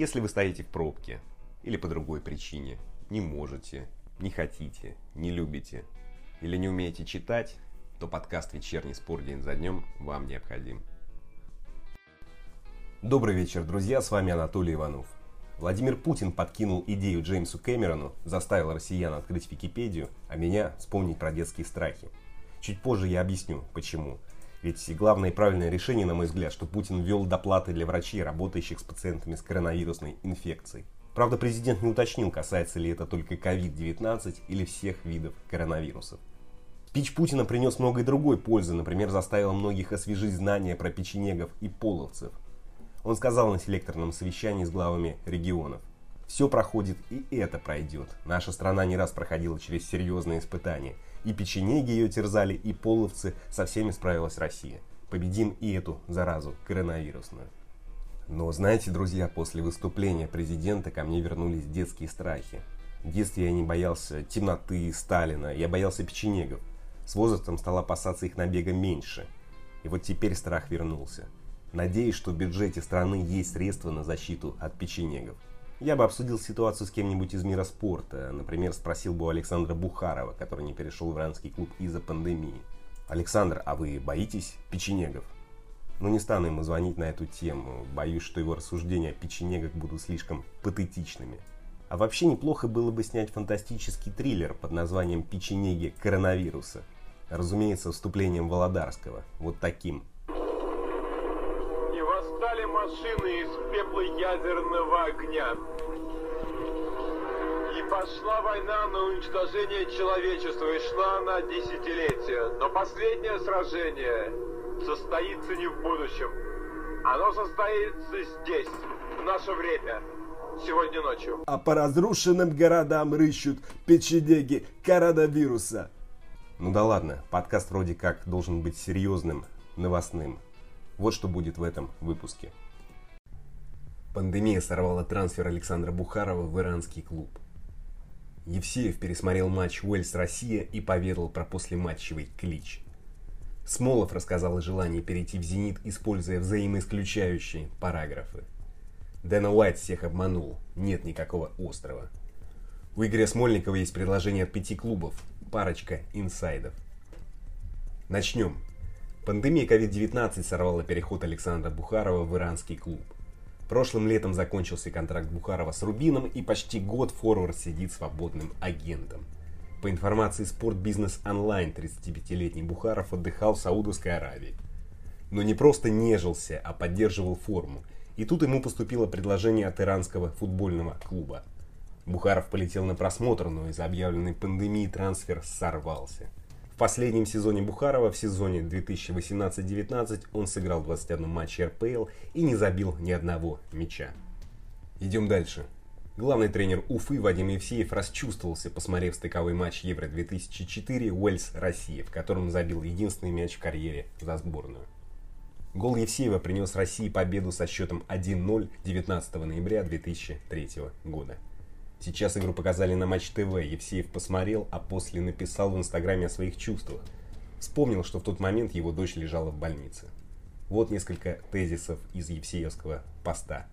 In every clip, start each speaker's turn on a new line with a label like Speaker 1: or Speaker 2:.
Speaker 1: Если вы стоите в пробке или по другой причине, не можете, не хотите, не любите или не умеете читать, то подкаст «Вечерний спор день за днем» вам необходим. Добрый вечер, друзья, с вами Анатолий Иванов. Владимир Путин подкинул идею Джеймсу Кэмерону, заставил россиян открыть Википедию, а меня вспомнить про детские страхи. Чуть позже я объясню, почему. Ведь главное и правильное решение, на мой взгляд, что Путин ввел доплаты для врачей, работающих с пациентами с коронавирусной инфекцией. Правда, президент не уточнил, касается ли это только COVID-19 или всех видов коронавирусов. Спич Путина принес много и другой пользы, например, заставил многих освежить знания про печенегов и половцев. Он сказал на селекторном совещании с главами регионов. Все проходит, и это пройдет. Наша страна не раз проходила через серьезные испытания. И печенеги ее терзали, и половцы, со всеми справилась Россия. Победим и эту заразу коронавирусную. Но знаете, друзья, после выступления президента ко мне вернулись детские страхи. В детстве я не боялся темноты, Сталина, я боялся печенегов. С возрастом стал опасаться их набега меньше. И вот теперь страх вернулся. Надеюсь, что в бюджете страны есть средства на защиту от печенегов. Я бы обсудил ситуацию с кем-нибудь из мира спорта. Например, спросил бы у Александра Бухарова, который не перешел в иранский клуб из-за пандемии. Александр, а вы боитесь печенегов? Но не стану ему звонить на эту тему. Боюсь, что его рассуждения о печенегах будут слишком патетичными. А вообще неплохо было бы снять фантастический триллер под названием «Печенеги коронавируса». Разумеется, вступлением Володарского. Вот таким –
Speaker 2: машины из пепла ядерного огня. И пошла война на уничтожение человечества, и шла она десятилетия. Но последнее сражение состоится не в будущем. Оно состоится здесь, в наше время, сегодня ночью.
Speaker 3: А по разрушенным городам рыщут печенеги коронавируса.
Speaker 1: Ну да ладно, подкаст вроде как должен быть серьезным, новостным. Вот что будет в этом выпуске. Пандемия сорвала трансфер Александра Бухарова в иранский клуб. Евсеев пересмотрел матч Уэльс-Россия и поведал про послематчевый клич. Смолов рассказал о желании перейти в «Зенит», используя взаимоисключающие параграфы. Дэна Уайт всех обманул, нет никакого острова. У Игоря Смольникова есть предложение от пяти клубов, парочка инсайдов. Начнем. Пандемия COVID-19 сорвала переход Александра Бухарова в иранский клуб. Прошлым летом закончился контракт Бухарова с Рубином и почти год форвард сидит свободным агентом. По информации Business Online, 35-летний Бухаров отдыхал в Саудовской Аравии. Но не просто нежился, а поддерживал форму. И тут ему поступило предложение от иранского футбольного клуба. Бухаров полетел на просмотр, но из-за объявленной пандемии трансфер сорвался последнем сезоне Бухарова, в сезоне 2018-19, он сыграл 21 матче РПЛ и не забил ни одного мяча. Идем дальше. Главный тренер Уфы Вадим Евсеев расчувствовался, посмотрев стыковой матч Евро-2004 Уэльс-Россия, в котором забил единственный мяч в карьере за сборную. Гол Евсеева принес России победу со счетом 1-0 19 ноября 2003 года. Сейчас игру показали на Матч ТВ, Евсеев посмотрел, а после написал в Инстаграме о своих чувствах. Вспомнил, что в тот момент его дочь лежала в больнице. Вот несколько тезисов из Евсеевского поста.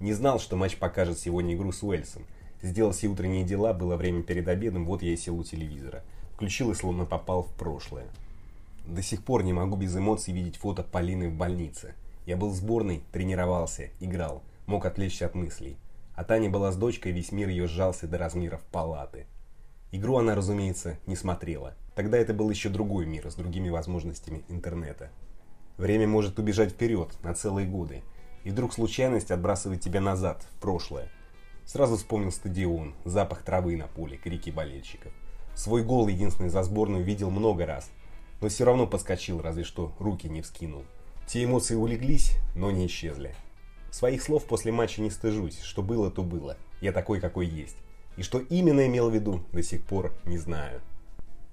Speaker 1: Не знал, что матч покажет сегодня игру с Уэльсом. Сделал все утренние дела, было время перед обедом, вот я и сел у телевизора. Включил и словно попал в прошлое. До сих пор не могу без эмоций видеть фото Полины в больнице. Я был в сборной, тренировался, играл, мог отвлечься от мыслей. А Таня была с дочкой, весь мир ее сжался до размеров палаты. Игру она, разумеется, не смотрела. Тогда это был еще другой мир с другими возможностями интернета. Время может убежать вперед на целые годы, и вдруг случайность отбрасывает тебя назад, в прошлое. Сразу вспомнил стадион, запах травы на поле, крики болельщиков. Свой гол, единственный за сборную, видел много раз, но все равно подскочил, разве что руки не вскинул. Те эмоции улеглись, но не исчезли. Своих слов после матча не стыжусь, что было, то было. Я такой, какой есть. И что именно имел в виду, до сих пор не знаю.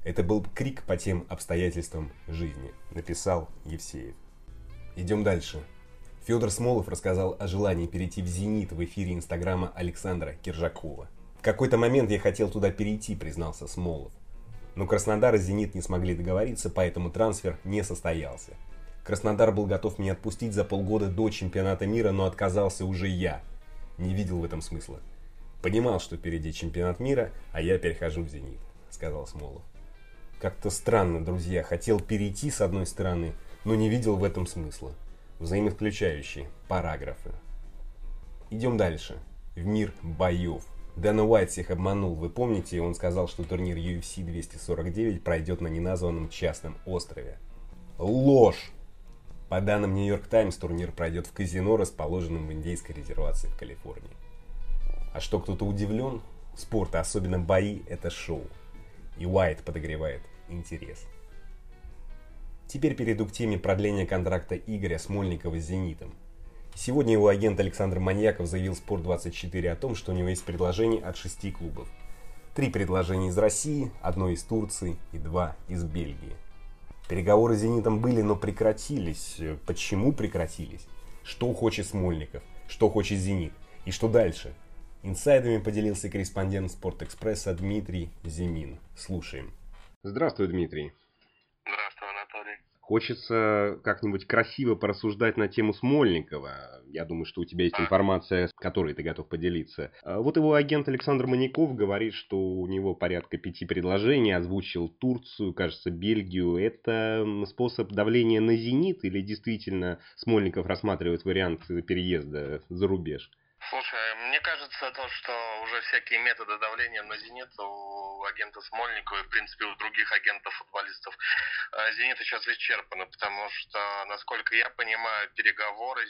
Speaker 1: Это был крик по тем обстоятельствам жизни, написал Евсеев. Идем дальше. Федор Смолов рассказал о желании перейти в «Зенит» в эфире инстаграма Александра Киржакова. В какой-то момент я хотел туда перейти, признался Смолов. Но Краснодар и «Зенит» не смогли договориться, поэтому трансфер не состоялся. Краснодар был готов меня отпустить за полгода до чемпионата мира, но отказался уже я. не видел в этом смысла. Понимал, что впереди чемпионат мира, а я перехожу в «Зенит», сказал Смолов. Как-то странно, друзья, хотел перейти с одной стороны, но не видел в этом смысла. Взаимоисключающие параграфы. Идем дальше. В мир боев. Дэна Уайт всех обманул. Вы помните, он сказал, что турнир UFC 249 пройдет на неназванном частном острове. Ложь! По данным Нью-Йорк Таймс, турнир пройдет в казино, расположенном в индейской резервации в Калифорнии. А что кто-то удивлен? Спорт, а особенно бои, это шоу. И Уайт подогревает интерес. Теперь перейду к теме продления контракта Игоря Смольникова с «Зенитом». Сегодня его агент Александр Маньяков заявил Спорт24 о том, что у него есть предложение от шести клубов. Три предложения из России, одно из Турции и два из Бельгии. Переговоры с «Зенитом» были, но прекратились. Почему прекратились? Что хочет Смольников? Что хочет «Зенит»? И что дальше? Инсайдами поделился корреспондент «Спортэкспресса» Дмитрий Зимин. Слушаем. Здравствуй, Дмитрий.
Speaker 4: Здравствуй, Анатолий.
Speaker 1: Хочется как-нибудь красиво порассуждать на тему Смольникова. Я думаю, что у тебя есть информация, с которой ты готов поделиться. А вот его агент Александр Маняков говорит, что у него порядка пяти предложений, озвучил Турцию, кажется, Бельгию. Это способ давления на «Зенит» или действительно Смольников рассматривает вариант переезда за рубеж?
Speaker 4: Слушай, мне кажется, то, что уже всякие методы давления на «Зенит» у агента Смольникова и, в принципе, у других агентов-футболистов э, «Зенита» сейчас исчерпаны, потому что, насколько я понимаю, переговоры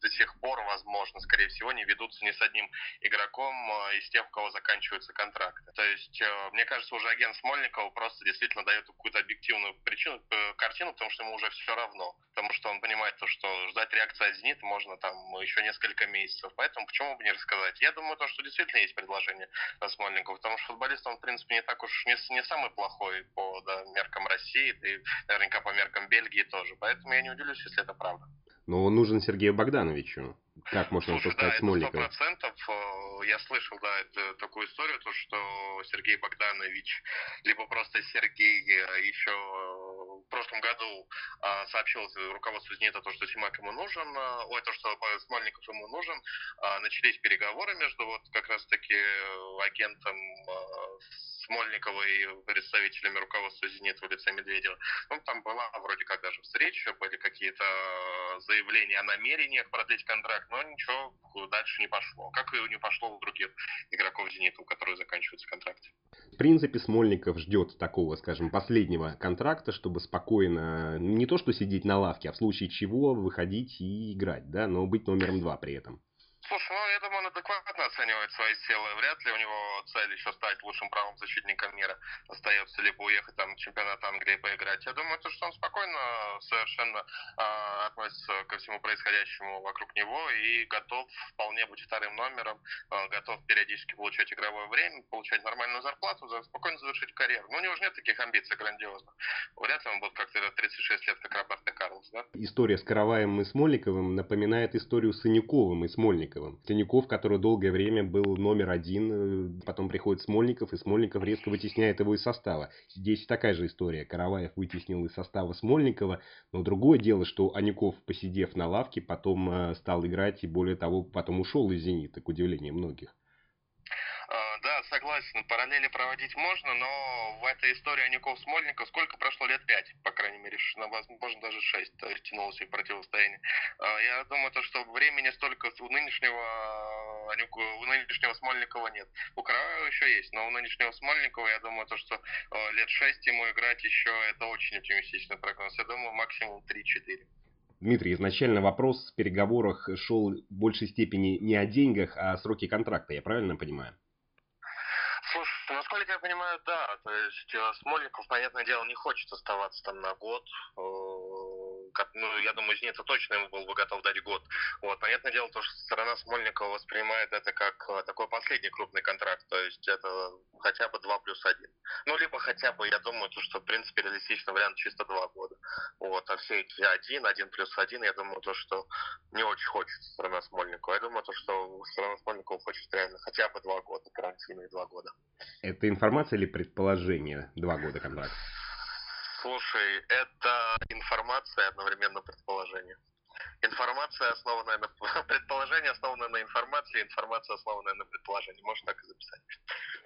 Speaker 4: до сих пор, возможно, скорее всего, не ведутся ни с одним игроком э, из тех, у кого заканчиваются контракты. То есть, э, мне кажется, уже агент Смольникова просто действительно дает какую-то объективную причину, картину, потому что ему уже все равно. Потому что он понимает то, что ждать реакции от «Зенита» можно там еще несколько месяцев. Поэтому почему бы не рассказать? Я думаю, то, что действительно есть предложение Смольнику, потому что футболист, он, в принципе, не так уж не, не самый плохой по да, меркам России, да и наверняка по меркам Бельгии тоже. Поэтому я не удивлюсь, если это правда.
Speaker 1: Но он нужен Сергею Богдановичу. Как можно
Speaker 4: Слушай,
Speaker 1: отпускать
Speaker 4: да,
Speaker 1: Смольникова?
Speaker 4: Это 100%. Э, я слышал, да, это, такую историю, то, что Сергей Богданович, либо просто Сергей э, еще в прошлом году а, сообщил руководству «Зенита» то, что Симак ему нужен, а, ой, то, что Смольников ему нужен. А, начались переговоры между вот как раз-таки агентом а, Смольникова и представителями руководства «Зенита» в лице Медведева. Ну, там была вроде как даже встреча, были какие-то заявления о намерениях продлить контракт, но ничего дальше не пошло. Как и не пошло у других игроков «Зенита», у которых заканчиваются контракты.
Speaker 1: В принципе, Смольников ждет такого, скажем, последнего контракта, чтобы спокойно, не то что сидеть на лавке, а в случае чего выходить и играть, да, но быть номером два при этом.
Speaker 4: Слушай, ну я думаю, он адекватно оценивает свои силы. Вряд ли у него цель еще стать лучшим правым защитником мира. Остается либо уехать там в чемпионат Англии поиграть. Я думаю, то, что он спокойно совершенно э, относится ко всему происходящему вокруг него и готов вполне быть вторым номером, э, готов периодически получать игровое время, получать нормальную зарплату, за, спокойно завершить карьеру. Но у него же нет таких амбиций грандиозных. Вряд ли он будет как-то 36 лет, как Роберто Карлос, да?
Speaker 1: История с Караваем и Смольниковым напоминает историю с Санюковым и Смольниковым. Санюков, который долгое время был номер один, потом приходит Смольников, и Смольников резко вытесняет его из состава. Здесь такая же история. Караваев вытеснил из состава Смольникова, но другое дело, что Анюков, посидев на лавке, потом стал играть, и более того, потом ушел из «Зенита», к удивлению многих.
Speaker 4: Согласен. Параллели проводить можно, но в этой истории Анюков-Смольников сколько прошло? Лет пять, по крайней мере, возможно, даже шесть, тянулось их противостояние. Я думаю, то, что времени столько у нынешнего Анюку, у нынешнего Смольникова нет. У Караваева еще есть, но у нынешнего Смольникова, я думаю, то, что лет шесть ему играть еще, это очень оптимистичный прогноз. Я думаю, максимум 3-4.
Speaker 1: Дмитрий, изначально вопрос в переговорах шел в большей степени не о деньгах, а о сроке контракта, я правильно понимаю?
Speaker 4: Слушай, насколько я понимаю, да. То есть Смольников, понятное дело, не хочет оставаться там на год. Ну, я думаю, Зенит точно ему был бы готов дать год. Вот. Понятное дело, то, что сторона Смольникова воспринимает это как такой последний крупный контракт. То есть это хотя бы 2 плюс 1. Ну, либо хотя бы, я думаю, то, что, в принципе, реалистичный вариант чисто 2 года. Вот. А все эти 1, 1 плюс 1, я думаю, то, что не очень хочет сторона Смольникова. Я думаю, то, что сторона Смольникова хочет реально хотя бы 2 года, карантина и 2 года.
Speaker 1: Это информация или предположение? Два года контракта.
Speaker 4: Слушай, это информация одновременно предположение. Информация, основанная на... Предположение, основанное на информации, информация, основанная на предположении. Можно так и записать.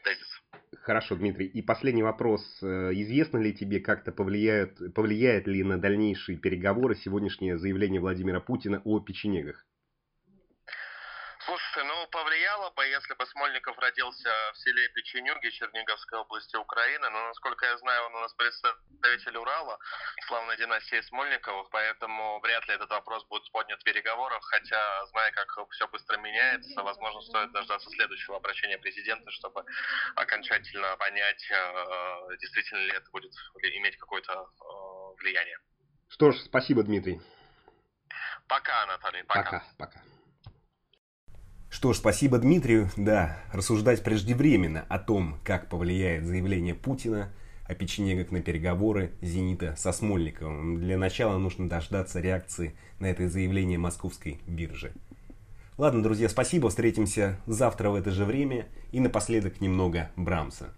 Speaker 4: Тезис.
Speaker 1: Хорошо, Дмитрий. И последний вопрос. Э, известно ли тебе, как-то повлияет, повлияет ли на дальнейшие переговоры сегодняшнее заявление Владимира Путина о печенегах?
Speaker 4: Повлияло бы, если бы Смольников родился в селе Печенюги Черниговской области Украины, но, насколько я знаю, он у нас представитель Урала, славной династии Смольниковых, поэтому вряд ли этот вопрос будет поднят в переговорах, хотя, зная, как все быстро меняется, возможно, стоит дождаться следующего обращения президента, чтобы окончательно понять, э, действительно ли это будет иметь какое-то э, влияние.
Speaker 1: Что ж, спасибо, Дмитрий.
Speaker 4: Пока, Анатолий, пока.
Speaker 1: Пока, пока. Что ж, спасибо Дмитрию. Да, рассуждать преждевременно о том, как повлияет заявление Путина о печенегах на переговоры «Зенита» со Смольниковым. Для начала нужно дождаться реакции на это заявление московской биржи. Ладно, друзья, спасибо. Встретимся завтра в это же время. И напоследок немного Брамса.